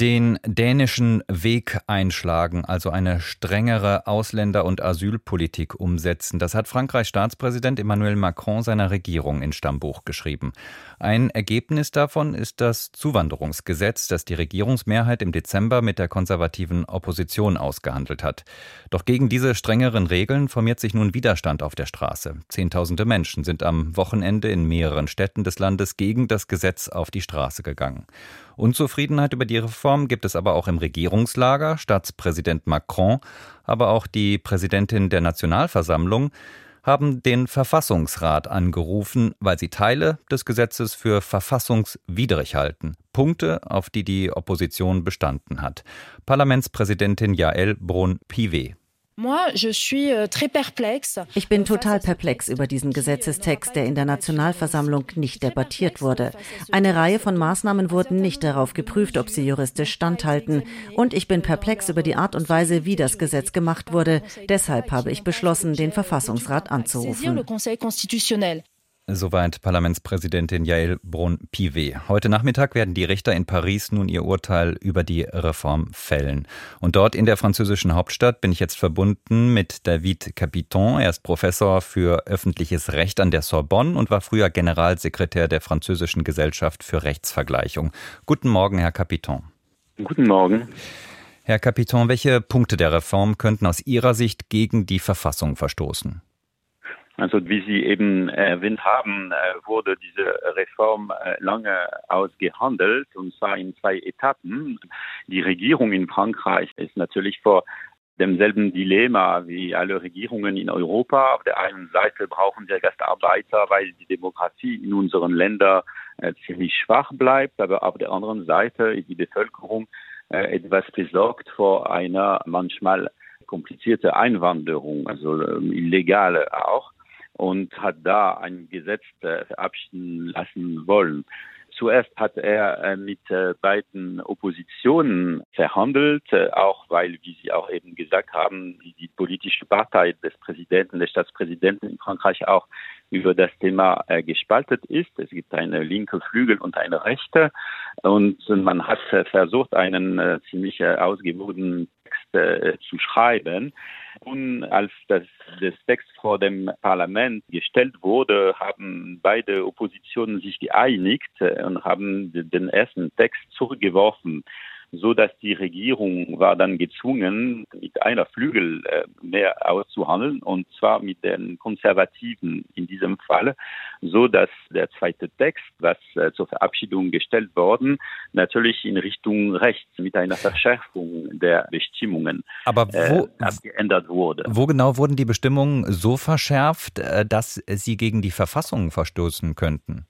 den dänischen Weg einschlagen, also eine strengere Ausländer- und Asylpolitik umsetzen. Das hat Frankreichs Staatspräsident Emmanuel Macron seiner Regierung in Stammbuch geschrieben. Ein Ergebnis davon ist das Zuwanderungsgesetz, das die Regierungsmehrheit im Dezember mit der konservativen Opposition ausgehandelt hat. Doch gegen diese strengeren Regeln formiert sich nun Widerstand auf der Straße. Zehntausende Menschen sind am Wochenende in mehreren Städten des Landes gegen das Gesetz auf die Straße gegangen. Unzufriedenheit über die Reform gibt es aber auch im Regierungslager. Staatspräsident Macron, aber auch die Präsidentin der Nationalversammlung haben den Verfassungsrat angerufen, weil sie Teile des Gesetzes für verfassungswidrig halten. Punkte, auf die die Opposition bestanden hat. Parlamentspräsidentin Jael Brun-Pivet. Euh, ich bin total perplex über diesen Gesetzestext, der in der Nationalversammlung nicht debattiert wurde. Eine Reihe von Maßnahmen wurden nicht darauf geprüft, ob sie juristisch standhalten. Und ich bin perplex über die Art und Weise, wie das Gesetz gemacht wurde. Deshalb habe ich beschlossen, den Verfassungsrat anzurufen. Soweit Parlamentspräsidentin Jael Brun-Pivet. Heute Nachmittag werden die Richter in Paris nun ihr Urteil über die Reform fällen. Und dort in der französischen Hauptstadt bin ich jetzt verbunden mit David Capiton. Er ist Professor für öffentliches Recht an der Sorbonne und war früher Generalsekretär der französischen Gesellschaft für Rechtsvergleichung. Guten Morgen, Herr Capiton. Guten Morgen. Herr Capiton, welche Punkte der Reform könnten aus Ihrer Sicht gegen die Verfassung verstoßen? Also wie Sie eben erwähnt haben, äh, wurde diese Reform äh, lange ausgehandelt und zwar in zwei Etappen. Die Regierung in Frankreich ist natürlich vor demselben Dilemma wie alle Regierungen in Europa. Auf der einen Seite brauchen wir Gastarbeiter, weil die Demografie in unseren Ländern äh, ziemlich schwach bleibt, aber auf der anderen Seite ist die Bevölkerung etwas besorgt vor einer manchmal komplizierte Einwanderung, also ähm, illegale auch und hat da ein Gesetz äh, verabschieden lassen wollen. Zuerst hat er äh, mit äh, beiden Oppositionen verhandelt, auch weil, wie Sie auch eben gesagt haben, die, politische Partei des Präsidenten, des Staatspräsidenten in Frankreich auch über das Thema gespaltet ist. Es gibt eine linke Flügel und eine rechte. Und man hat versucht, einen ziemlich ausgewogenen Text zu schreiben. Und als das, das Text vor dem Parlament gestellt wurde, haben beide Oppositionen sich geeinigt und haben den ersten Text zurückgeworfen so dass die Regierung war dann gezwungen, mit einer Flügel äh, mehr auszuhandeln, und zwar mit den Konservativen in diesem Fall, so dass der zweite Text, was äh, zur Verabschiedung gestellt worden, natürlich in Richtung rechts mit einer Verschärfung der Bestimmungen Aber wo, äh, abgeändert wurde. Wo genau wurden die Bestimmungen so verschärft, dass sie gegen die Verfassung verstoßen könnten?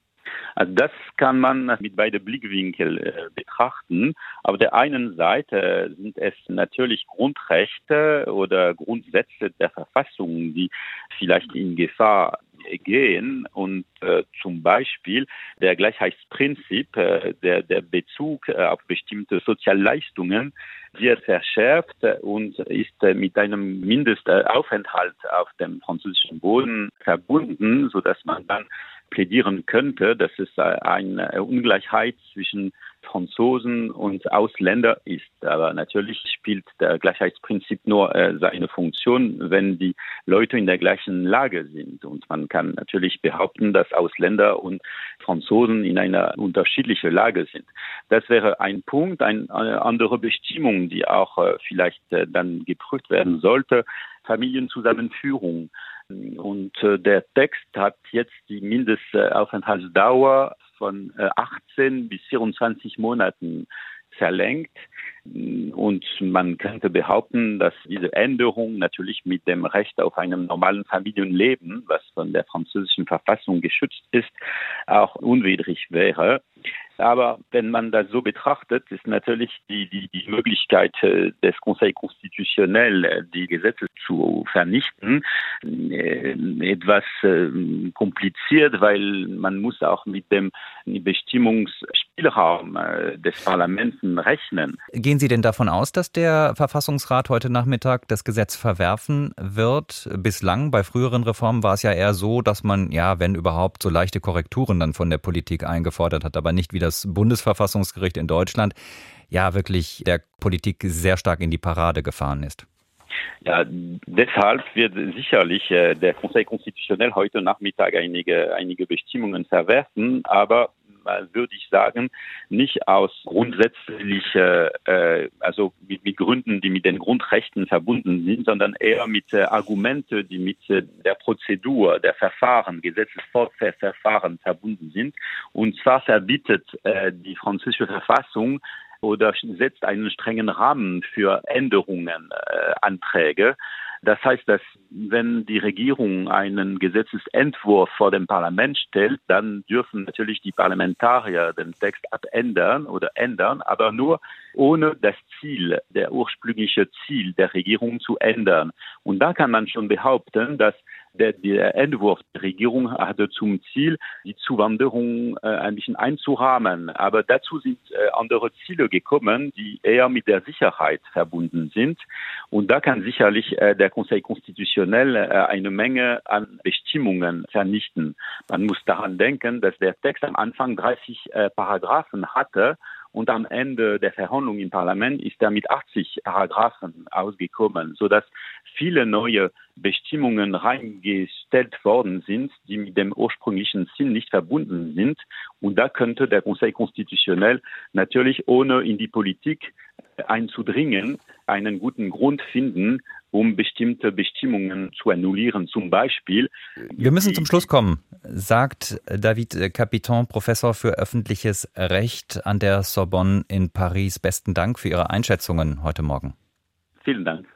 Also das kann man mit beiden Blickwinkeln äh, betrachten. Auf der einen Seite sind es natürlich Grundrechte oder Grundsätze der Verfassung, die vielleicht in Gefahr gehen und äh, zum Beispiel der Gleichheitsprinzip, äh, der, der Bezug äh, auf bestimmte Sozialleistungen wird verschärft und ist äh, mit einem Mindestaufenthalt auf dem französischen Boden verbunden, so dass man dann plädieren könnte, dass es eine Ungleichheit zwischen Franzosen und Ausländer ist. Aber natürlich spielt der Gleichheitsprinzip nur äh, seine Funktion, wenn die Leute in der gleichen Lage sind. Und man kann natürlich behaupten, dass Ausländer und Franzosen in einer unterschiedlichen Lage sind. Das wäre ein Punkt, ein, eine andere Bestimmung, die auch äh, vielleicht äh, dann geprüft werden sollte. Familienzusammenführung. Und äh, der Text hat jetzt die Mindestaufenthaltsdauer von äh, 18 bis 24 Monaten verlängert. Und man könnte behaupten, dass diese Änderung natürlich mit dem Recht auf einem normalen Familienleben, was von der französischen Verfassung geschützt ist, auch unwidrig wäre. Aber wenn man das so betrachtet, ist natürlich die, die, die Möglichkeit äh, des Conseil constitutionnel, äh, die Gesetze zu vernichten, äh, etwas kompliziert, weil man muss auch mit dem Bestimmungsspiel Spielraum äh, des Parlaments rechnen. Gehen Sie denn davon aus, dass der Verfassungsrat heute Nachmittag das Gesetz verwerfen wird? Bislang bei früheren Reformen war es ja eher so, dass man, ja, wenn überhaupt, so leichte Korrekturen dann von der Politik eingefordert hat, aber nicht wie das Bundesverfassungsgericht in Deutschland, ja, wirklich der Politik sehr stark in die Parade gefahren ist. Ja, deshalb wird sicherlich äh, der Conseil Constitutionnel heute Nachmittag einige, einige Bestimmungen verwerfen, aber würde ich sagen, nicht aus grundsätzlich, äh, also mit, mit Gründen, die mit den Grundrechten verbunden sind, sondern eher mit äh, Argumente, die mit äh, der Prozedur, der Verfahren, Gesetzesverfahren verbunden sind. Und zwar verbietet äh, die französische Verfassung oder setzt einen strengen Rahmen für Änderungen, äh, Anträge. Das heißt, dass wenn die Regierung einen Gesetzesentwurf vor dem Parlament stellt, dann dürfen natürlich die Parlamentarier den Text abändern oder ändern, aber nur ohne das Ziel, der ursprüngliche Ziel der Regierung zu ändern. Und da kann man schon behaupten, dass der, der Entwurf der Regierung hatte zum Ziel, die Zuwanderung äh, ein bisschen einzurahmen. Aber dazu sind äh, andere Ziele gekommen, die eher mit der Sicherheit verbunden sind. Und da kann sicherlich äh, der Conseil Constitutionnel äh, eine Menge an Bestimmungen vernichten. Man muss daran denken, dass der Text am Anfang 30 äh, Paragraphen hatte und am Ende der Verhandlung im Parlament ist er mit 80 Paragraphen ausgekommen, sodass viele neue Bestimmungen reingestellt worden sind, die mit dem ursprünglichen Sinn nicht verbunden sind. Und da könnte der Conseil Constitutionnel natürlich ohne in die Politik einzudringen, einen guten Grund finden, um bestimmte Bestimmungen zu annullieren. Zum Beispiel. Wir müssen zum Schluss kommen, sagt David Capiton, Professor für öffentliches Recht an der Sorbonne in Paris. Besten Dank für Ihre Einschätzungen heute Morgen. Vielen Dank.